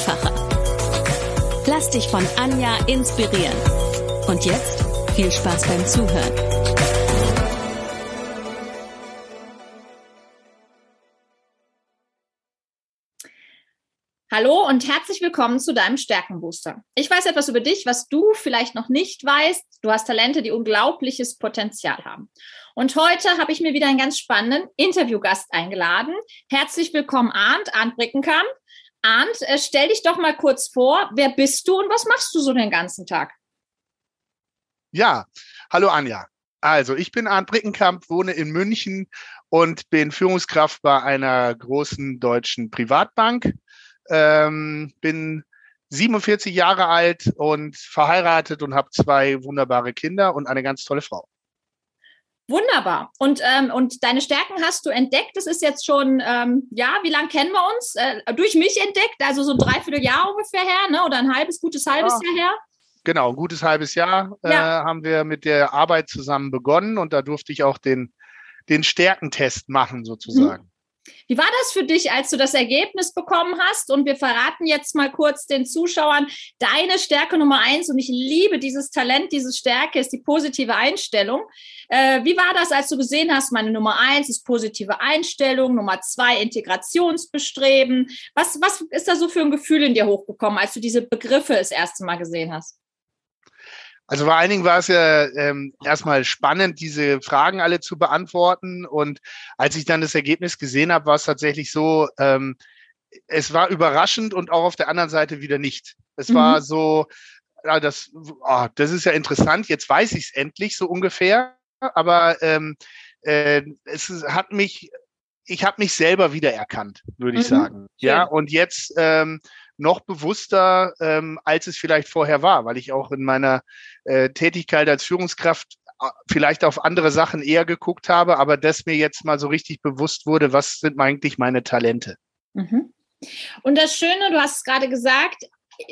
einfacher. Lass dich von Anja inspirieren. Und jetzt viel Spaß beim Zuhören. Hallo und herzlich willkommen zu deinem Stärkenbooster. Ich weiß etwas über dich, was du vielleicht noch nicht weißt. Du hast Talente, die unglaubliches Potenzial haben. Und heute habe ich mir wieder einen ganz spannenden Interviewgast eingeladen. Herzlich willkommen, Arndt, Arndt Brickenkamp. Arndt, äh, stell dich doch mal kurz vor. Wer bist du und was machst du so den ganzen Tag? Ja, hallo Anja. Also, ich bin Arndt Brickenkamp, wohne in München und bin Führungskraft bei einer großen deutschen Privatbank. Ähm, bin 47 Jahre alt und verheiratet und habe zwei wunderbare Kinder und eine ganz tolle Frau. Wunderbar. Und, ähm, und deine Stärken hast du entdeckt. Das ist jetzt schon, ähm, ja, wie lange kennen wir uns? Äh, durch mich entdeckt, also so ein Dreivierteljahr ungefähr her, ne? oder ein halbes, gutes halbes ja. Jahr her. Genau, ein gutes halbes Jahr äh, ja. haben wir mit der Arbeit zusammen begonnen und da durfte ich auch den, den Stärkentest machen, sozusagen. Mhm. Wie war das für dich, als du das Ergebnis bekommen hast? Und wir verraten jetzt mal kurz den Zuschauern deine Stärke Nummer eins. Und ich liebe dieses Talent, diese Stärke ist die positive Einstellung. Äh, wie war das, als du gesehen hast, meine Nummer eins ist positive Einstellung, Nummer zwei Integrationsbestreben? Was, was ist da so für ein Gefühl in dir hochgekommen, als du diese Begriffe das erste Mal gesehen hast? Also vor allen Dingen war es ja ähm, erstmal spannend, diese Fragen alle zu beantworten. Und als ich dann das Ergebnis gesehen habe, war es tatsächlich so, ähm, es war überraschend und auch auf der anderen Seite wieder nicht. Es mhm. war so, ja, das, oh, das ist ja interessant, jetzt weiß ich es endlich so ungefähr, aber ähm, äh, es hat mich, ich habe mich selber wiedererkannt, würde ich mhm. sagen. Ja, und jetzt ähm, noch bewusster, ähm, als es vielleicht vorher war, weil ich auch in meiner äh, Tätigkeit als Führungskraft äh, vielleicht auf andere Sachen eher geguckt habe, aber das mir jetzt mal so richtig bewusst wurde, was sind eigentlich meine Talente. Mhm. Und das Schöne, du hast es gerade gesagt,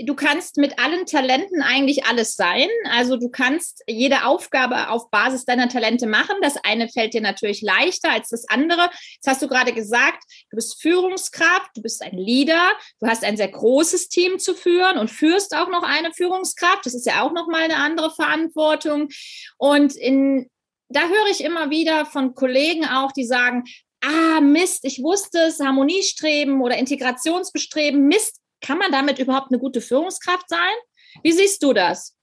du kannst mit allen Talenten eigentlich alles sein. Also du kannst jede Aufgabe auf Basis deiner Talente machen. Das eine fällt dir natürlich leichter als das andere. Jetzt hast du gerade gesagt, du bist Führungskraft, du bist ein Leader, du hast ein sehr großes Team zu führen und führst auch noch eine Führungskraft. Das ist ja auch noch mal eine andere Verantwortung. Und in da höre ich immer wieder von Kollegen auch, die sagen, ah, Mist, ich wusste es, Harmoniestreben oder Integrationsbestreben, Mist, kann man damit überhaupt eine gute Führungskraft sein? Wie siehst du das?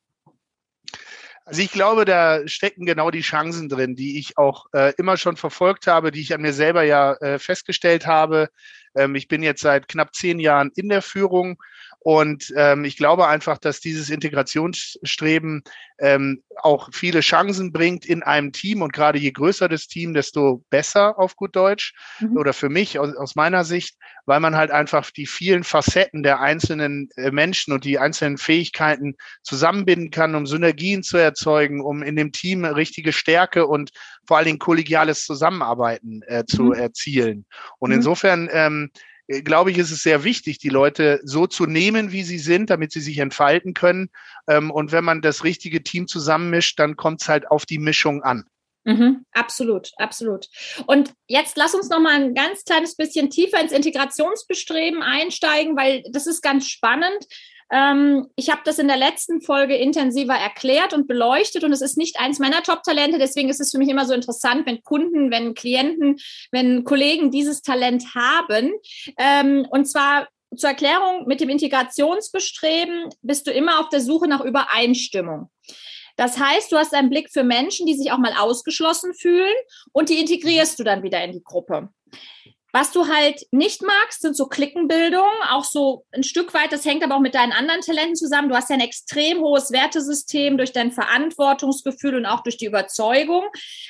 Also ich glaube, da stecken genau die Chancen drin, die ich auch äh, immer schon verfolgt habe, die ich an mir selber ja äh, festgestellt habe. Ähm, ich bin jetzt seit knapp zehn Jahren in der Führung und ähm, ich glaube einfach, dass dieses Integrationsstreben ähm, auch viele Chancen bringt in einem Team. Und gerade je größer das Team, desto besser auf gut Deutsch. Mhm. Oder für mich aus, aus, meiner Sicht, weil man halt einfach die vielen Facetten der einzelnen äh, Menschen und die einzelnen Fähigkeiten zusammenbinden kann, um Synergien zu erzeugen, um in dem Team richtige Stärke und vor allen Dingen kollegiales Zusammenarbeiten äh, zu mhm. erzielen. Und mhm. insofern ähm, äh, glaube ich, ist es sehr wichtig, die Leute so zu nehmen, wie sie sind, damit sie sich entfalten können. Ähm, und wenn man das richtige Team zusammenmischt, dann kommt es halt auf die Mischung an. Mhm, absolut, absolut. Und jetzt lass uns noch mal ein ganz kleines bisschen tiefer ins Integrationsbestreben einsteigen, weil das ist ganz spannend. Ähm, ich habe das in der letzten Folge intensiver erklärt und beleuchtet und es ist nicht eins meiner Top-Talente. Deswegen ist es für mich immer so interessant, wenn Kunden, wenn Klienten, wenn Kollegen dieses Talent haben. Ähm, und zwar zur Erklärung, mit dem Integrationsbestreben bist du immer auf der Suche nach Übereinstimmung. Das heißt, du hast einen Blick für Menschen, die sich auch mal ausgeschlossen fühlen und die integrierst du dann wieder in die Gruppe. Was du halt nicht magst, sind so Klickenbildungen, auch so ein Stück weit, das hängt aber auch mit deinen anderen Talenten zusammen. Du hast ja ein extrem hohes Wertesystem durch dein Verantwortungsgefühl und auch durch die Überzeugung.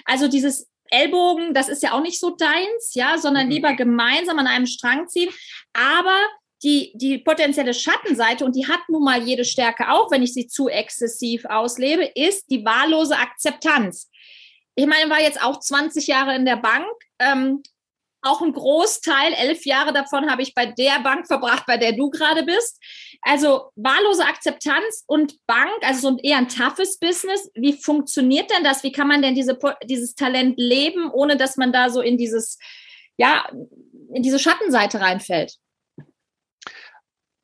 Also dieses Ellbogen, das ist ja auch nicht so deins, ja, sondern mhm. lieber gemeinsam an einem Strang ziehen. Aber die, die potenzielle Schattenseite, und die hat nun mal jede Stärke auch, wenn ich sie zu exzessiv auslebe, ist die wahllose Akzeptanz. Ich meine, war jetzt auch 20 Jahre in der Bank. Ähm, auch ein Großteil, elf Jahre davon habe ich bei der Bank verbracht, bei der du gerade bist. Also wahllose Akzeptanz und Bank, also so eher ein toughes Business. Wie funktioniert denn das? Wie kann man denn diese, dieses Talent leben, ohne dass man da so in dieses, ja, in diese Schattenseite reinfällt?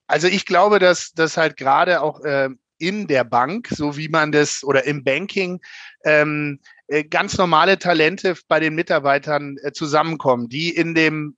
Also ich glaube, dass das halt gerade auch äh, in der Bank, so wie man das oder im Banking ähm, äh, ganz normale Talente bei den Mitarbeitern äh, zusammenkommen, die in dem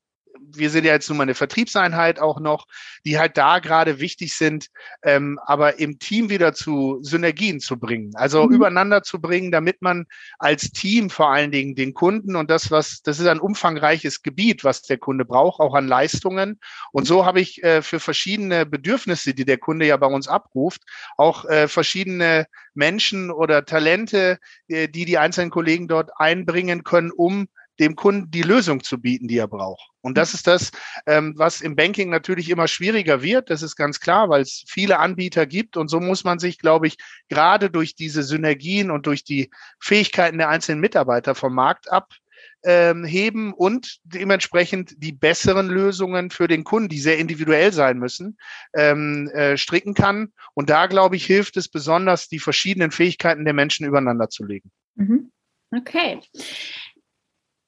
wir sind ja jetzt nun mal eine Vertriebseinheit auch noch, die halt da gerade wichtig sind, ähm, aber im Team wieder zu Synergien zu bringen, also mhm. übereinander zu bringen, damit man als Team vor allen Dingen den Kunden und das, was, das ist ein umfangreiches Gebiet, was der Kunde braucht, auch an Leistungen. Und so habe ich äh, für verschiedene Bedürfnisse, die der Kunde ja bei uns abruft, auch äh, verschiedene Menschen oder Talente, äh, die die einzelnen Kollegen dort einbringen können, um dem Kunden die Lösung zu bieten, die er braucht. Und das ist das, ähm, was im Banking natürlich immer schwieriger wird. Das ist ganz klar, weil es viele Anbieter gibt. Und so muss man sich, glaube ich, gerade durch diese Synergien und durch die Fähigkeiten der einzelnen Mitarbeiter vom Markt abheben ähm, und dementsprechend die besseren Lösungen für den Kunden, die sehr individuell sein müssen, ähm, äh, stricken kann. Und da, glaube ich, hilft es besonders, die verschiedenen Fähigkeiten der Menschen übereinander zu legen. Mhm. Okay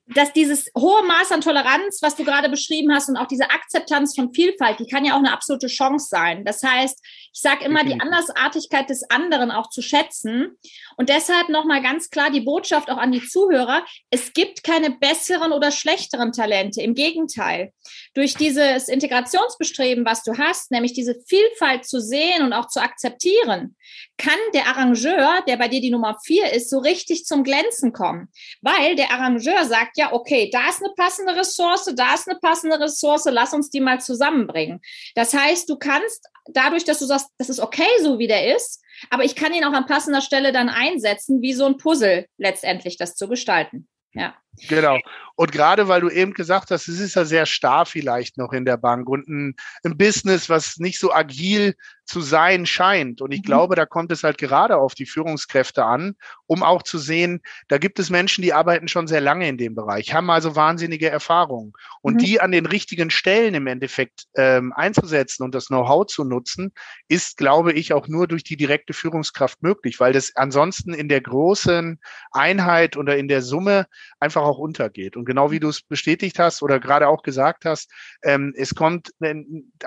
dass dieses hohe Maß an Toleranz, was du gerade beschrieben hast, und auch diese Akzeptanz von Vielfalt, die kann ja auch eine absolute Chance sein. Das heißt, ich sage immer, die Andersartigkeit des anderen auch zu schätzen. Und deshalb nochmal ganz klar die Botschaft auch an die Zuhörer. Es gibt keine besseren oder schlechteren Talente. Im Gegenteil. Durch dieses Integrationsbestreben, was du hast, nämlich diese Vielfalt zu sehen und auch zu akzeptieren, kann der Arrangeur, der bei dir die Nummer vier ist, so richtig zum Glänzen kommen. Weil der Arrangeur sagt ja, okay, da ist eine passende Ressource, da ist eine passende Ressource, lass uns die mal zusammenbringen. Das heißt, du kannst dadurch, dass du sagst, das ist okay, so wie der ist, aber ich kann ihn auch an passender Stelle dann einsetzen, wie so ein Puzzle letztendlich das zu gestalten. Ja. Genau. Und gerade weil du eben gesagt hast, es ist ja sehr starr vielleicht noch in der Bank und ein, ein Business, was nicht so agil zu sein scheint. Und ich mhm. glaube, da kommt es halt gerade auf die Führungskräfte an, um auch zu sehen, da gibt es Menschen, die arbeiten schon sehr lange in dem Bereich, haben also wahnsinnige Erfahrungen. Und mhm. die an den richtigen Stellen im Endeffekt ähm, einzusetzen und das Know-how zu nutzen, ist, glaube ich, auch nur durch die direkte Führungskraft möglich, weil das ansonsten in der großen Einheit oder in der Summe einfach auch untergeht. Und genau wie du es bestätigt hast oder gerade auch gesagt hast, ähm, es kommt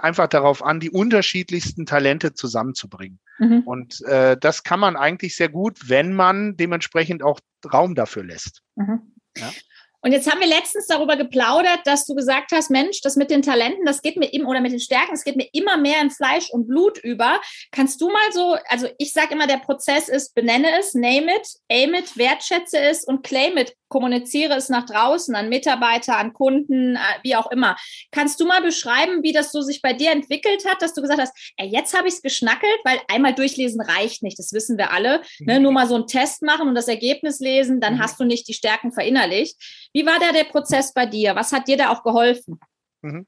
einfach darauf an, die unterschiedlichsten Talente zusammenzubringen. Mhm. Und äh, das kann man eigentlich sehr gut, wenn man dementsprechend auch Raum dafür lässt. Mhm. Ja? Und jetzt haben wir letztens darüber geplaudert, dass du gesagt hast, Mensch, das mit den Talenten, das geht mir immer oder mit den Stärken, das geht mir immer mehr in Fleisch und Blut über. Kannst du mal so, also ich sage immer, der Prozess ist, benenne es, name it, aim it, wertschätze es und claim it, kommuniziere es nach draußen an Mitarbeiter, an Kunden, äh, wie auch immer. Kannst du mal beschreiben, wie das so sich bei dir entwickelt hat, dass du gesagt hast, ey, jetzt habe ich es geschnackelt, weil einmal durchlesen reicht nicht, das wissen wir alle. Ne? Mhm. Nur mal so einen Test machen und das Ergebnis lesen, dann mhm. hast du nicht die Stärken verinnerlicht. Wie war da der Prozess bei dir? Was hat dir da auch geholfen? Mhm.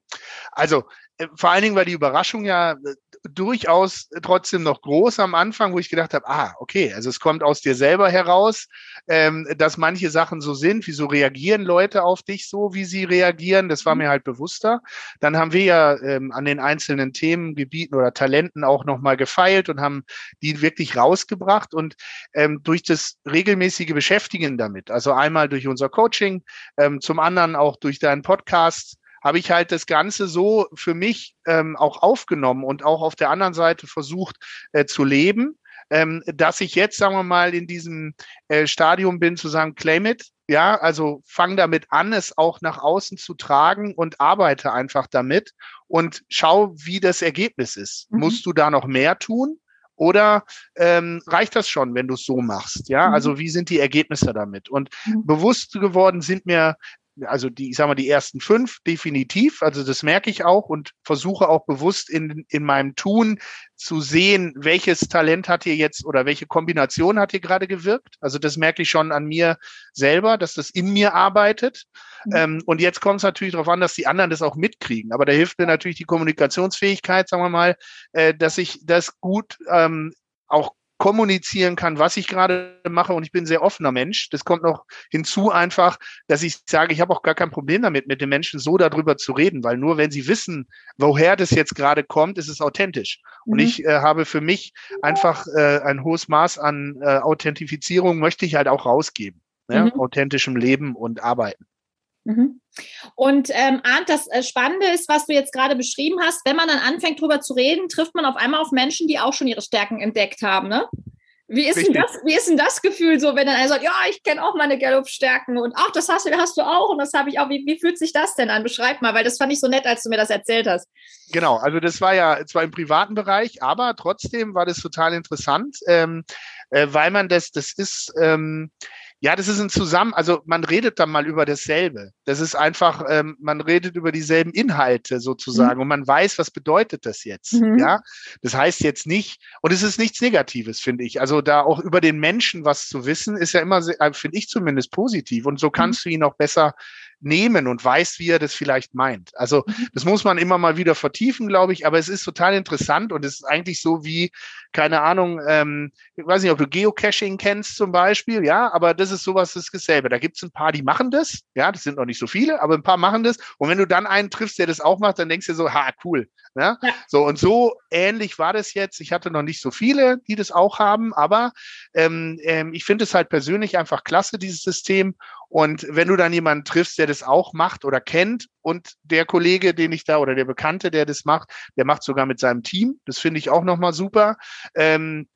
Also äh, vor allen Dingen war die Überraschung ja äh, durchaus trotzdem noch groß am Anfang, wo ich gedacht habe, ah, okay, also es kommt aus dir selber heraus, ähm, dass manche Sachen so sind, wieso reagieren Leute auf dich so, wie sie reagieren, das war mhm. mir halt bewusster. Dann haben wir ja ähm, an den einzelnen Themengebieten oder Talenten auch nochmal gefeilt und haben die wirklich rausgebracht und ähm, durch das regelmäßige Beschäftigen damit, also einmal durch unser Coaching, ähm, zum anderen auch durch deinen Podcast, habe ich halt das Ganze so für mich ähm, auch aufgenommen und auch auf der anderen Seite versucht äh, zu leben, ähm, dass ich jetzt, sagen wir mal, in diesem äh, Stadium bin zu sagen, claim it. Ja, also fang damit an, es auch nach außen zu tragen und arbeite einfach damit und schau, wie das Ergebnis ist. Mhm. Musst du da noch mehr tun? Oder ähm, reicht das schon, wenn du es so machst? Ja, mhm. also wie sind die Ergebnisse damit? Und mhm. bewusst geworden sind mir also die, ich sag mal, die ersten fünf definitiv. Also das merke ich auch und versuche auch bewusst in, in meinem Tun zu sehen, welches Talent hat hier jetzt oder welche Kombination hat hier gerade gewirkt. Also das merke ich schon an mir selber, dass das in mir arbeitet. Mhm. Ähm, und jetzt kommt es natürlich darauf an, dass die anderen das auch mitkriegen. Aber da hilft mir natürlich die Kommunikationsfähigkeit, sagen wir mal, äh, dass ich das gut ähm, auch kommunizieren kann, was ich gerade mache und ich bin ein sehr offener Mensch. Das kommt noch hinzu einfach, dass ich sage, ich habe auch gar kein Problem damit, mit den Menschen so darüber zu reden, weil nur wenn sie wissen, woher das jetzt gerade kommt, ist es authentisch. Mhm. Und ich äh, habe für mich einfach äh, ein hohes Maß an äh, Authentifizierung, möchte ich halt auch rausgeben. Ne? Mhm. Authentischem Leben und Arbeiten. Mhm. Und ähm, Arndt, das äh, Spannende ist, was du jetzt gerade beschrieben hast, wenn man dann anfängt, darüber zu reden, trifft man auf einmal auf Menschen, die auch schon ihre Stärken entdeckt haben. Ne? Wie ist, denn das, wie ist denn das Gefühl so, wenn dann einer sagt, ja, ich kenne auch meine Gallup-Stärken und ach, das hast du, hast du auch und das habe ich auch. Wie, wie fühlt sich das denn an? Beschreib mal, weil das fand ich so nett, als du mir das erzählt hast. Genau, also das war ja zwar im privaten Bereich, aber trotzdem war das total interessant, ähm, äh, weil man das, das ist, ähm, ja, das ist ein Zusammen, also man redet dann mal über dasselbe. Das ist einfach, ähm, man redet über dieselben Inhalte sozusagen mhm. und man weiß, was bedeutet das jetzt. Mhm. Ja, das heißt jetzt nicht, und es ist nichts Negatives, finde ich. Also da auch über den Menschen was zu wissen, ist ja immer, äh, finde ich zumindest positiv und so mhm. kannst mhm. du ihn auch besser nehmen und weiß, wie er das vielleicht meint. Also mhm. das muss man immer mal wieder vertiefen, glaube ich, aber es ist total interessant und es ist eigentlich so wie, keine Ahnung, ähm, ich weiß nicht, ob du Geocaching kennst zum Beispiel, ja, aber das ist sowas, das ist dasselbe. Da gibt es ein paar, die machen das, ja, das sind noch nicht so viele, aber ein paar machen das und wenn du dann einen triffst, der das auch macht, dann denkst du so, ha, cool. Ja? ja. So und so ähnlich war das jetzt. Ich hatte noch nicht so viele, die das auch haben, aber ähm, ähm, ich finde es halt persönlich einfach klasse, dieses System und wenn du dann jemanden triffst, der das auch macht oder kennt und der Kollege, den ich da oder der Bekannte, der das macht, der macht sogar mit seinem Team. Das finde ich auch nochmal super. Ähm,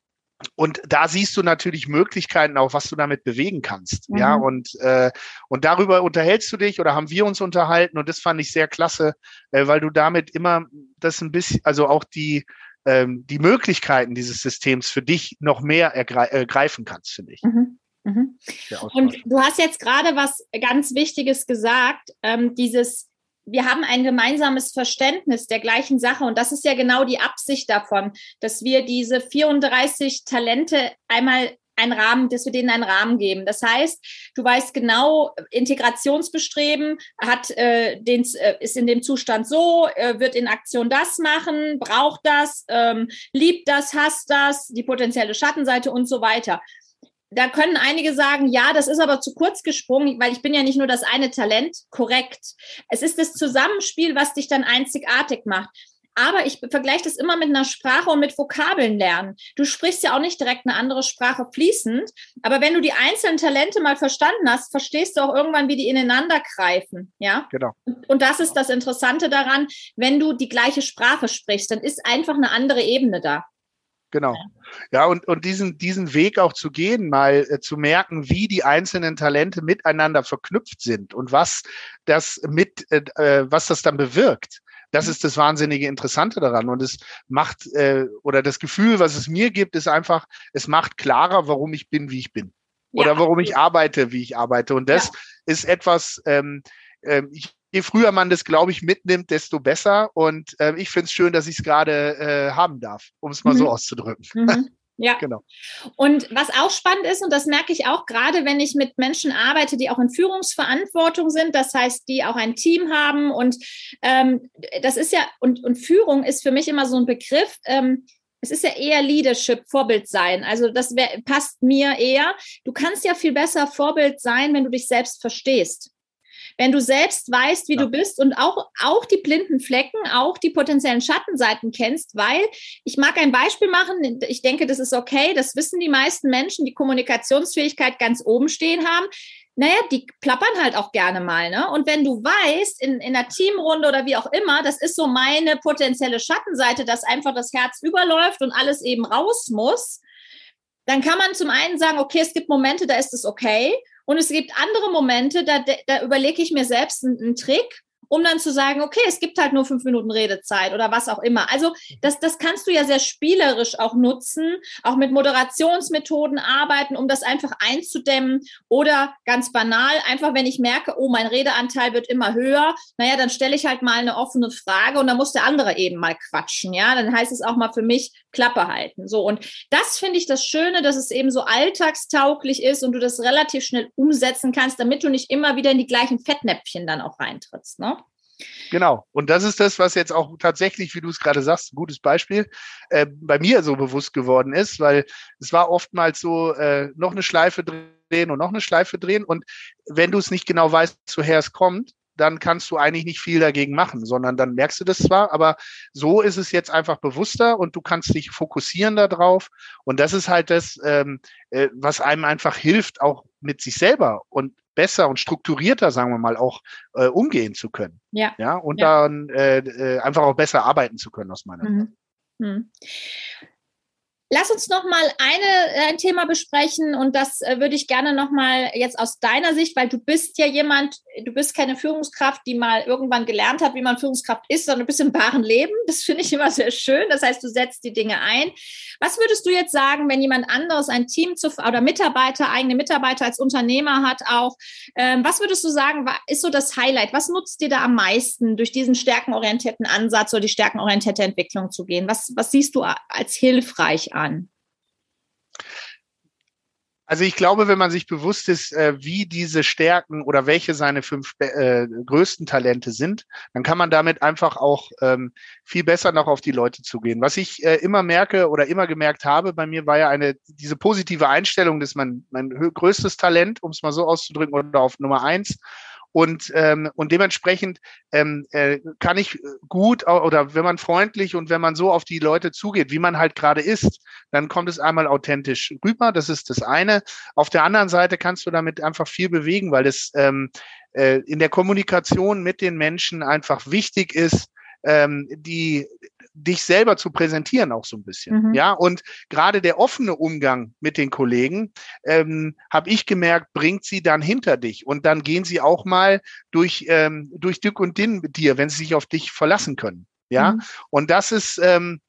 und da siehst du natürlich Möglichkeiten auch, was du damit bewegen kannst. Mhm. Ja, und, äh, und darüber unterhältst du dich oder haben wir uns unterhalten und das fand ich sehr klasse, äh, weil du damit immer das ein bisschen, also auch die, ähm, die Möglichkeiten dieses Systems für dich noch mehr ergreifen kannst, finde ich. Mhm. Mhm. Und du hast jetzt gerade was ganz Wichtiges gesagt, ähm, dieses, wir haben ein gemeinsames Verständnis der gleichen Sache und das ist ja genau die Absicht davon, dass wir diese 34 Talente einmal einen Rahmen, dass wir denen einen Rahmen geben. Das heißt, du weißt genau, Integrationsbestreben hat äh, den, äh, ist in dem Zustand so, äh, wird in Aktion das machen, braucht das, ähm, liebt das, hasst das, die potenzielle Schattenseite und so weiter da können einige sagen, ja, das ist aber zu kurz gesprungen, weil ich bin ja nicht nur das eine Talent, korrekt. Es ist das Zusammenspiel, was dich dann einzigartig macht. Aber ich vergleiche das immer mit einer Sprache und mit Vokabeln lernen. Du sprichst ja auch nicht direkt eine andere Sprache fließend, aber wenn du die einzelnen Talente mal verstanden hast, verstehst du auch irgendwann, wie die ineinander greifen. Ja? Genau. Und das ist das Interessante daran, wenn du die gleiche Sprache sprichst, dann ist einfach eine andere Ebene da. Genau. Ja, und, und diesen, diesen Weg auch zu gehen, mal äh, zu merken, wie die einzelnen Talente miteinander verknüpft sind und was das mit, äh, äh, was das dann bewirkt. Das ist das wahnsinnige Interessante daran. Und es macht, äh, oder das Gefühl, was es mir gibt, ist einfach, es macht klarer, warum ich bin, wie ich bin. Oder ja. warum ich arbeite, wie ich arbeite. Und das ja. ist etwas, ähm, ähm ich je früher man das, glaube ich, mitnimmt, desto besser. Und äh, ich finde es schön, dass ich es gerade äh, haben darf, um es mal mhm. so auszudrücken. Mhm. Ja, genau. Und was auch spannend ist, und das merke ich auch gerade, wenn ich mit Menschen arbeite, die auch in Führungsverantwortung sind, das heißt, die auch ein Team haben. Und ähm, das ist ja, und, und Führung ist für mich immer so ein Begriff. Ähm, es ist ja eher Leadership, Vorbild sein. Also das wär, passt mir eher. Du kannst ja viel besser Vorbild sein, wenn du dich selbst verstehst. Wenn du selbst weißt, wie ja. du bist und auch, auch die blinden Flecken, auch die potenziellen Schattenseiten kennst, weil ich mag ein Beispiel machen. Ich denke, das ist okay. Das wissen die meisten Menschen, die Kommunikationsfähigkeit ganz oben stehen haben naja, die plappern halt auch gerne mal, ne? Und wenn du weißt, in, in einer Teamrunde oder wie auch immer, das ist so meine potenzielle Schattenseite, dass einfach das Herz überläuft und alles eben raus muss, dann kann man zum einen sagen, okay, es gibt Momente, da ist es okay. Und es gibt andere Momente, da, da überlege ich mir selbst einen, einen Trick um dann zu sagen, okay, es gibt halt nur fünf Minuten Redezeit oder was auch immer. Also das, das kannst du ja sehr spielerisch auch nutzen, auch mit Moderationsmethoden arbeiten, um das einfach einzudämmen oder ganz banal, einfach wenn ich merke, oh, mein Redeanteil wird immer höher, naja, dann stelle ich halt mal eine offene Frage und dann muss der andere eben mal quatschen, ja, dann heißt es auch mal für mich Klappe halten. So, und das finde ich das Schöne, dass es eben so alltagstauglich ist und du das relativ schnell umsetzen kannst, damit du nicht immer wieder in die gleichen Fettnäpfchen dann auch reintrittst, ne? Genau. Und das ist das, was jetzt auch tatsächlich, wie du es gerade sagst, ein gutes Beispiel, äh, bei mir so bewusst geworden ist, weil es war oftmals so, äh, noch eine Schleife drehen und noch eine Schleife drehen. Und wenn du es nicht genau weißt, woher es kommt, dann kannst du eigentlich nicht viel dagegen machen, sondern dann merkst du das zwar, aber so ist es jetzt einfach bewusster und du kannst dich fokussieren darauf. Und das ist halt das, ähm, äh, was einem einfach hilft, auch mit sich selber und besser und strukturierter, sagen wir mal, auch äh, umgehen zu können. Ja. Ja, und ja. dann äh, äh einfach auch besser arbeiten zu können aus meiner mhm. Sicht. Mhm. Lass uns noch mal eine, äh, ein Thema besprechen und das äh, würde ich gerne noch mal jetzt aus deiner Sicht, weil du bist ja jemand, du bist keine Führungskraft, die mal irgendwann gelernt hat, wie man Führungskraft ist, sondern du bist im wahren Leben. Das finde ich immer sehr schön. Das heißt, du setzt die Dinge ein. Was würdest du jetzt sagen, wenn jemand anderes ein Team zu, oder Mitarbeiter, eigene Mitarbeiter als Unternehmer hat auch? Ähm, was würdest du sagen, ist so das Highlight? Was nutzt dir da am meisten, durch diesen stärkenorientierten Ansatz oder die stärkenorientierte Entwicklung zu gehen? Was, was siehst du als hilfreich an? Also ich glaube, wenn man sich bewusst ist, äh, wie diese Stärken oder welche seine fünf äh, größten Talente sind, dann kann man damit einfach auch ähm, viel besser noch auf die Leute zugehen. Was ich äh, immer merke oder immer gemerkt habe, bei mir war ja eine diese positive Einstellung, das ist mein, mein größtes Talent, um es mal so auszudrücken, oder auf Nummer eins. Und, ähm, und dementsprechend ähm, äh, kann ich gut oder wenn man freundlich und wenn man so auf die Leute zugeht, wie man halt gerade ist, dann kommt es einmal authentisch rüber. Das ist das eine. Auf der anderen Seite kannst du damit einfach viel bewegen, weil es ähm, äh, in der Kommunikation mit den Menschen einfach wichtig ist, ähm, die dich selber zu präsentieren auch so ein bisschen. Mhm. Ja, und gerade der offene Umgang mit den Kollegen, ähm, habe ich gemerkt, bringt sie dann hinter dich und dann gehen sie auch mal durch, ähm, durch Dick und Dinn mit dir, wenn sie sich auf dich verlassen können. Ja, mhm. und das ist, ähm,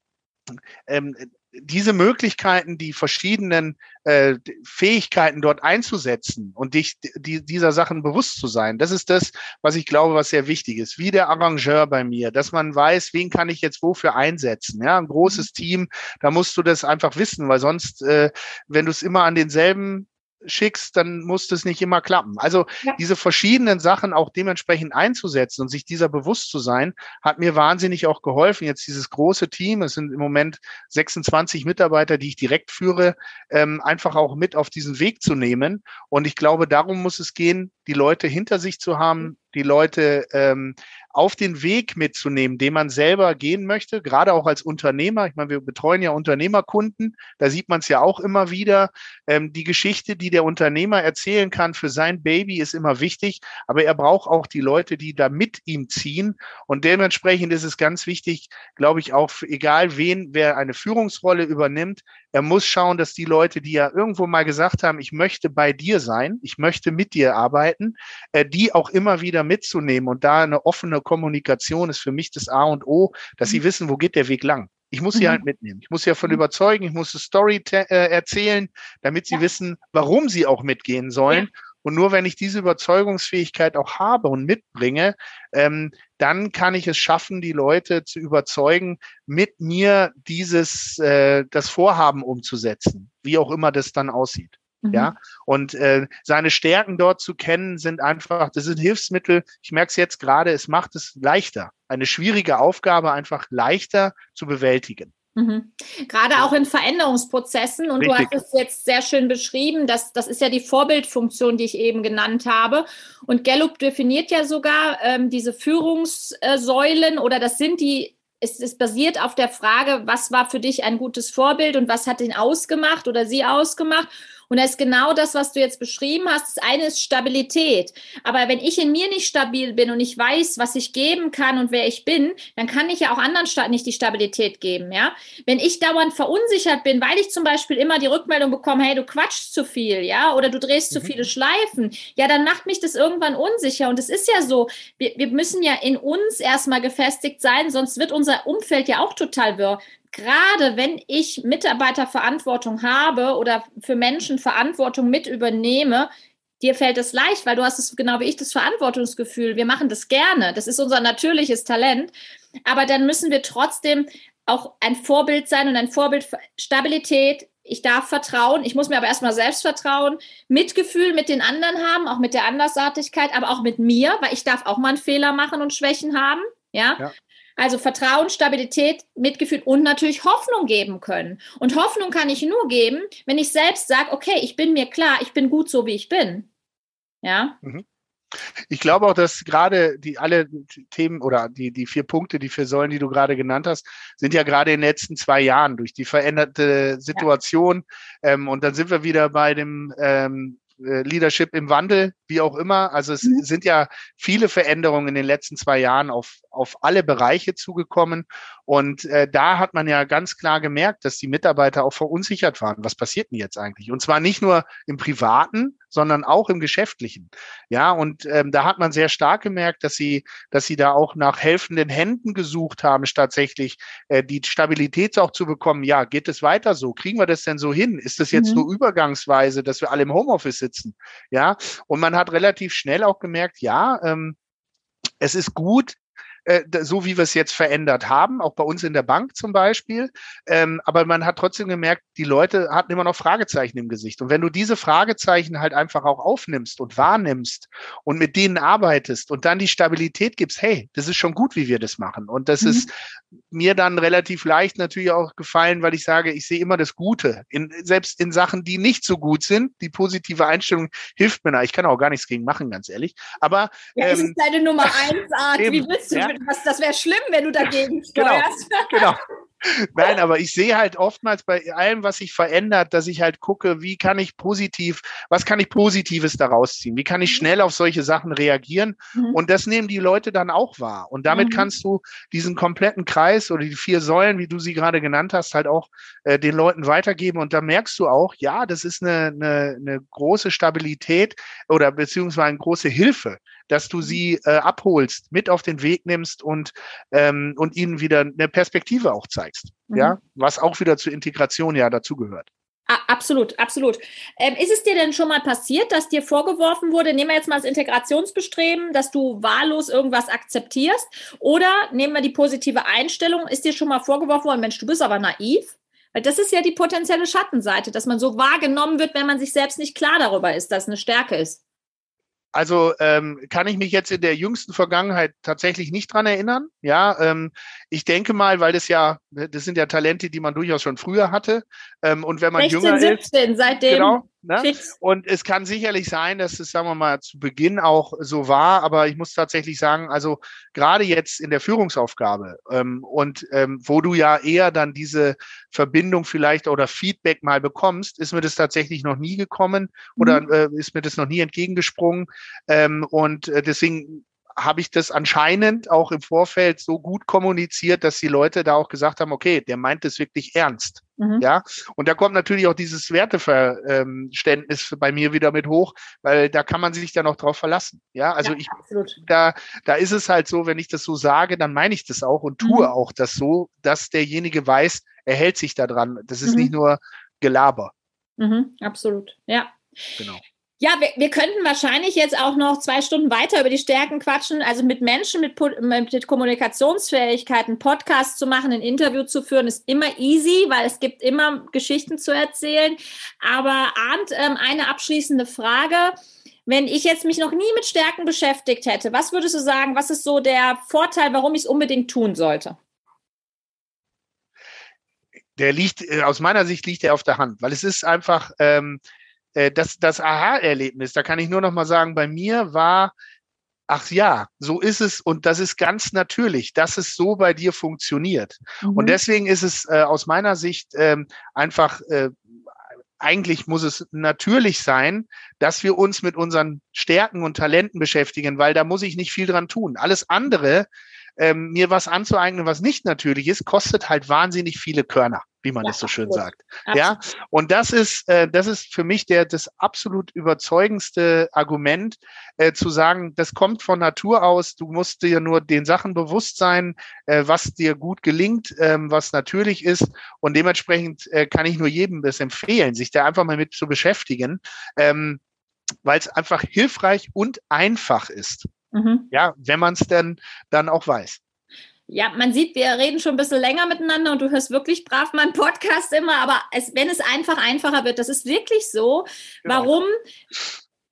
ähm, diese Möglichkeiten, die verschiedenen äh, Fähigkeiten dort einzusetzen und dich die, dieser Sachen bewusst zu sein, das ist das, was ich glaube, was sehr wichtig ist. Wie der Arrangeur bei mir, dass man weiß, wen kann ich jetzt wofür einsetzen. Ja, ein großes mhm. Team, da musst du das einfach wissen, weil sonst, äh, wenn du es immer an denselben schickst, dann muss das nicht immer klappen. Also ja. diese verschiedenen Sachen auch dementsprechend einzusetzen und sich dieser bewusst zu sein, hat mir wahnsinnig auch geholfen. Jetzt dieses große Team, es sind im Moment 26 Mitarbeiter, die ich direkt führe, ähm, einfach auch mit auf diesen Weg zu nehmen. Und ich glaube, darum muss es gehen, die Leute hinter sich zu haben, die Leute ähm, auf den Weg mitzunehmen, den man selber gehen möchte, gerade auch als Unternehmer. Ich meine, wir betreuen ja Unternehmerkunden, da sieht man es ja auch immer wieder. Ähm, die Geschichte, die der Unternehmer erzählen kann für sein Baby, ist immer wichtig, aber er braucht auch die Leute, die da mit ihm ziehen. Und dementsprechend ist es ganz wichtig, glaube ich, auch für egal wen, wer eine Führungsrolle übernimmt, er muss schauen, dass die Leute, die ja irgendwo mal gesagt haben, ich möchte bei dir sein, ich möchte mit dir arbeiten, äh, die auch immer wieder mitzunehmen. Und da eine offene Kommunikation ist für mich das A und O, dass sie mhm. wissen, wo geht der Weg lang. Ich muss sie mhm. halt mitnehmen. Ich muss sie davon mhm. überzeugen, ich muss eine Story äh, erzählen, damit sie ja. wissen, warum sie auch mitgehen sollen. Ja. Und nur wenn ich diese Überzeugungsfähigkeit auch habe und mitbringe, ähm, dann kann ich es schaffen, die Leute zu überzeugen, mit mir dieses äh, das Vorhaben umzusetzen, wie auch immer das dann aussieht. Mhm. Ja, und äh, seine Stärken dort zu kennen, sind einfach, das sind Hilfsmittel. Ich merke es jetzt gerade, es macht es leichter, eine schwierige Aufgabe einfach leichter zu bewältigen. Mhm. Gerade auch in Veränderungsprozessen. Und Richtig. du hast es jetzt sehr schön beschrieben. dass das ist ja die Vorbildfunktion, die ich eben genannt habe. Und Gallup definiert ja sogar ähm, diese Führungssäulen oder das sind die es ist basiert auf der Frage, was war für dich ein gutes Vorbild und was hat ihn ausgemacht oder sie ausgemacht. Und das ist genau das, was du jetzt beschrieben hast. Das eine ist Stabilität. Aber wenn ich in mir nicht stabil bin und ich weiß, was ich geben kann und wer ich bin, dann kann ich ja auch anderen nicht die Stabilität geben, ja. Wenn ich dauernd verunsichert bin, weil ich zum Beispiel immer die Rückmeldung bekomme, hey, du quatschst zu viel, ja, oder du drehst mhm. zu viele Schleifen, ja, dann macht mich das irgendwann unsicher. Und es ist ja so, wir, wir müssen ja in uns erstmal gefestigt sein, sonst wird unser Umfeld ja auch total wirr gerade wenn ich Mitarbeiterverantwortung habe oder für Menschen Verantwortung mit übernehme, dir fällt es leicht, weil du hast es genau wie ich das Verantwortungsgefühl. Wir machen das gerne. Das ist unser natürliches Talent. Aber dann müssen wir trotzdem auch ein Vorbild sein und ein Vorbild für Stabilität. Ich darf vertrauen. Ich muss mir aber erstmal selbst vertrauen. Mitgefühl mit den anderen haben, auch mit der Andersartigkeit, aber auch mit mir, weil ich darf auch mal einen Fehler machen und Schwächen haben. Ja. ja. Also Vertrauen, Stabilität, Mitgefühl und natürlich Hoffnung geben können. Und Hoffnung kann ich nur geben, wenn ich selbst sage, okay, ich bin mir klar, ich bin gut so, wie ich bin. Ja. Mhm. Ich glaube auch, dass gerade die alle Themen oder die, die vier Punkte, die vier Säulen, die du gerade genannt hast, sind ja gerade in den letzten zwei Jahren durch die veränderte Situation. Ja. Ähm, und dann sind wir wieder bei dem ähm, äh, Leadership im Wandel, wie auch immer. Also es mhm. sind ja viele Veränderungen in den letzten zwei Jahren auf, auf alle Bereiche zugekommen. Und äh, da hat man ja ganz klar gemerkt, dass die Mitarbeiter auch verunsichert waren. Was passiert denn jetzt eigentlich? Und zwar nicht nur im Privaten, sondern auch im Geschäftlichen. Ja, und ähm, da hat man sehr stark gemerkt, dass sie, dass sie da auch nach helfenden Händen gesucht haben, tatsächlich äh, die Stabilität auch zu bekommen. Ja, geht es weiter so? Kriegen wir das denn so hin? Ist das jetzt mhm. nur übergangsweise, dass wir alle im Homeoffice sitzen? Ja, und man hat relativ schnell auch gemerkt, ja, ähm, es ist gut, äh, so wie wir es jetzt verändert haben, auch bei uns in der Bank zum Beispiel. Ähm, aber man hat trotzdem gemerkt, die Leute hatten immer noch Fragezeichen im Gesicht. Und wenn du diese Fragezeichen halt einfach auch aufnimmst und wahrnimmst und mit denen arbeitest und dann die Stabilität gibst, hey, das ist schon gut, wie wir das machen. Und das mhm. ist mir dann relativ leicht natürlich auch gefallen, weil ich sage, ich sehe immer das Gute. In, selbst in Sachen, die nicht so gut sind, die positive Einstellung hilft mir da. Ich kann auch gar nichts gegen machen, ganz ehrlich. Aber ja, ähm, es ist deine Nummer eins Art. Wie willst du ja? Was, das wäre schlimm, wenn du dagegen genau, steuerst. Genau. genau. Nein, aber ich sehe halt oftmals bei allem, was sich verändert, dass ich halt gucke, wie kann ich positiv, was kann ich Positives daraus ziehen? Wie kann ich mhm. schnell auf solche Sachen reagieren? Mhm. Und das nehmen die Leute dann auch wahr. Und damit mhm. kannst du diesen kompletten Kreis oder die vier Säulen, wie du sie gerade genannt hast, halt auch äh, den Leuten weitergeben. Und da merkst du auch, ja, das ist eine, eine, eine große Stabilität oder beziehungsweise eine große Hilfe dass du sie äh, abholst, mit auf den Weg nimmst und, ähm, und ihnen wieder eine Perspektive auch zeigst. Mhm. Ja, was auch wieder zur Integration ja dazugehört. Absolut, absolut. Ähm, ist es dir denn schon mal passiert, dass dir vorgeworfen wurde, nehmen wir jetzt mal das Integrationsbestreben, dass du wahllos irgendwas akzeptierst? Oder nehmen wir die positive Einstellung, ist dir schon mal vorgeworfen worden, Mensch, du bist aber naiv? Weil das ist ja die potenzielle Schattenseite, dass man so wahrgenommen wird, wenn man sich selbst nicht klar darüber ist, dass es eine Stärke ist. Also ähm, kann ich mich jetzt in der jüngsten Vergangenheit tatsächlich nicht dran erinnern. Ja, ähm, ich denke mal, weil das ja, das sind ja Talente, die man durchaus schon früher hatte. Ähm, und wenn man 16, jünger 17, ist, seitdem. Genau, Ne? Und es kann sicherlich sein, dass es, sagen wir mal, zu Beginn auch so war, aber ich muss tatsächlich sagen, also gerade jetzt in der Führungsaufgabe ähm, und ähm, wo du ja eher dann diese Verbindung vielleicht oder Feedback mal bekommst, ist mir das tatsächlich noch nie gekommen oder mhm. äh, ist mir das noch nie entgegengesprungen. Ähm, und äh, deswegen habe ich das anscheinend auch im Vorfeld so gut kommuniziert, dass die Leute da auch gesagt haben, okay, der meint es wirklich ernst. Mhm. Ja, und da kommt natürlich auch dieses Werteverständnis bei mir wieder mit hoch, weil da kann man sich dann auch drauf verlassen. Ja, also ja, ich, absolut. da, da ist es halt so, wenn ich das so sage, dann meine ich das auch und tue mhm. auch das so, dass derjenige weiß, er hält sich da dran. Das ist mhm. nicht nur Gelaber. Mhm, absolut, ja. Genau. Ja, wir, wir könnten wahrscheinlich jetzt auch noch zwei Stunden weiter über die Stärken quatschen. Also mit Menschen mit, mit Kommunikationsfähigkeiten Podcast zu machen, ein Interview zu führen, ist immer easy, weil es gibt immer Geschichten zu erzählen. Aber Arndt, ähm, eine abschließende Frage. Wenn ich jetzt mich noch nie mit Stärken beschäftigt hätte, was würdest du sagen, was ist so der Vorteil, warum ich es unbedingt tun sollte? Der liegt, äh, aus meiner Sicht liegt er auf der Hand, weil es ist einfach, ähm, äh, das, das Aha-Erlebnis, da kann ich nur noch mal sagen, bei mir war, ach ja, so ist es und das ist ganz natürlich, dass es so bei dir funktioniert. Mhm. Und deswegen ist es äh, aus meiner Sicht ähm, einfach äh, eigentlich muss es natürlich sein, dass wir uns mit unseren Stärken und Talenten beschäftigen, weil da muss ich nicht viel dran tun. Alles andere, ähm, mir was anzueignen, was nicht natürlich ist, kostet halt wahnsinnig viele Körner wie man ja, es so schön absolut. sagt. Absolut. Ja, und das ist, äh, das ist für mich der, das absolut überzeugendste Argument, äh, zu sagen, das kommt von Natur aus. Du musst dir nur den Sachen bewusst sein, äh, was dir gut gelingt, ähm, was natürlich ist. Und dementsprechend äh, kann ich nur jedem das empfehlen, sich da einfach mal mit zu beschäftigen, ähm, weil es einfach hilfreich und einfach ist. Mhm. Ja, wenn man es denn dann auch weiß. Ja, man sieht, wir reden schon ein bisschen länger miteinander und du hörst wirklich brav meinen Podcast immer, aber es, wenn es einfach einfacher wird, das ist wirklich so. Genau. Warum?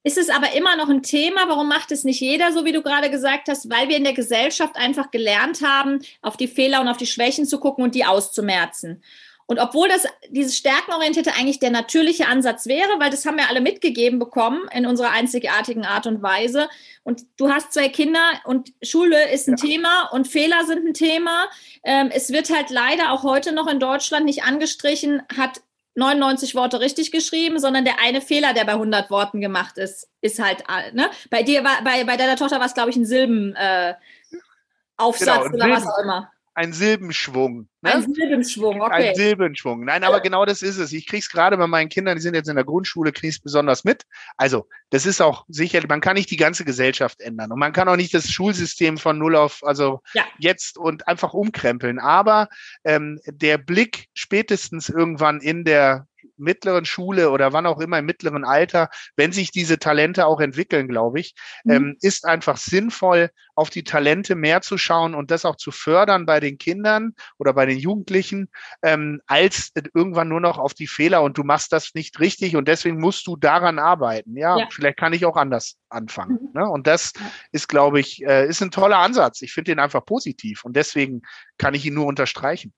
Ist es aber immer noch ein Thema? Warum macht es nicht jeder, so wie du gerade gesagt hast? Weil wir in der Gesellschaft einfach gelernt haben, auf die Fehler und auf die Schwächen zu gucken und die auszumerzen. Und obwohl das dieses Stärkenorientierte eigentlich der natürliche Ansatz wäre, weil das haben wir alle mitgegeben bekommen in unserer einzigartigen Art und Weise. Und du hast zwei Kinder und Schule ist ein ja. Thema und Fehler sind ein Thema. Ähm, es wird halt leider auch heute noch in Deutschland nicht angestrichen, hat 99 Worte richtig geschrieben, sondern der eine Fehler, der bei 100 Worten gemacht ist, ist halt, ne? Bei dir war, bei, bei deiner Tochter war es, glaube ich, ein Silben, äh, Aufsatz genau, oder was auch immer ein Silbenschwung. Ne? Ein Silbenschwung, okay. Ein Silbenschwung. Nein, aber genau das ist es. Ich kriege es gerade bei meinen Kindern, die sind jetzt in der Grundschule, es besonders mit. Also, das ist auch sicher, man kann nicht die ganze Gesellschaft ändern und man kann auch nicht das Schulsystem von null auf, also ja. jetzt und einfach umkrempeln. Aber ähm, der Blick spätestens irgendwann in der mittleren Schule oder wann auch immer im mittleren Alter, wenn sich diese Talente auch entwickeln, glaube ich, mhm. ähm, ist einfach sinnvoll, auf die Talente mehr zu schauen und das auch zu fördern bei den Kindern oder bei den Jugendlichen, ähm, als irgendwann nur noch auf die Fehler und du machst das nicht richtig und deswegen musst du daran arbeiten. Ja, ja. vielleicht kann ich auch anders anfangen. Mhm. Ne? Und das ist, glaube ich, äh, ist ein toller Ansatz. Ich finde den einfach positiv und deswegen kann ich ihn nur unterstreichen.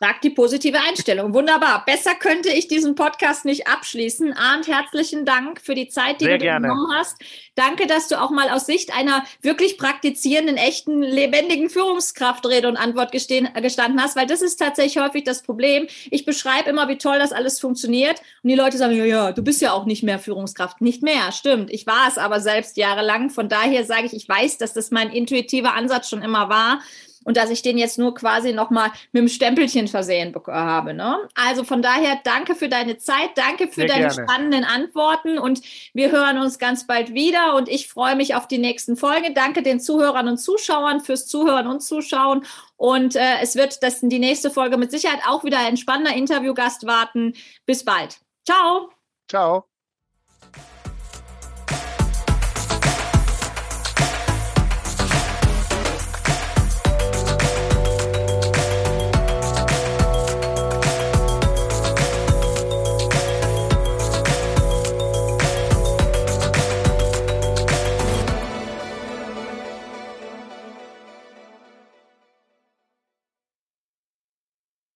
Sagt die positive Einstellung. Wunderbar. Besser könnte ich diesen Podcast nicht abschließen. Arndt, herzlichen Dank für die Zeit, die Sehr du gerne. genommen hast. Danke, dass du auch mal aus Sicht einer wirklich praktizierenden, echten, lebendigen Führungskraft Rede und Antwort gestehen, gestanden hast, weil das ist tatsächlich häufig das Problem. Ich beschreibe immer, wie toll das alles funktioniert und die Leute sagen, ja, ja, du bist ja auch nicht mehr Führungskraft. Nicht mehr, stimmt. Ich war es aber selbst jahrelang. Von daher sage ich, ich weiß, dass das mein intuitiver Ansatz schon immer war und dass ich den jetzt nur quasi nochmal mit dem Stempelchen versehen habe. Ne? Also von daher danke für deine Zeit, danke für Sehr deine gerne. spannenden Antworten und wir hören uns ganz bald wieder und ich freue mich auf die nächsten Folge. Danke den Zuhörern und Zuschauern fürs Zuhören und Zuschauen und äh, es wird das die nächste Folge mit Sicherheit auch wieder ein spannender Interviewgast warten. Bis bald. Ciao. Ciao.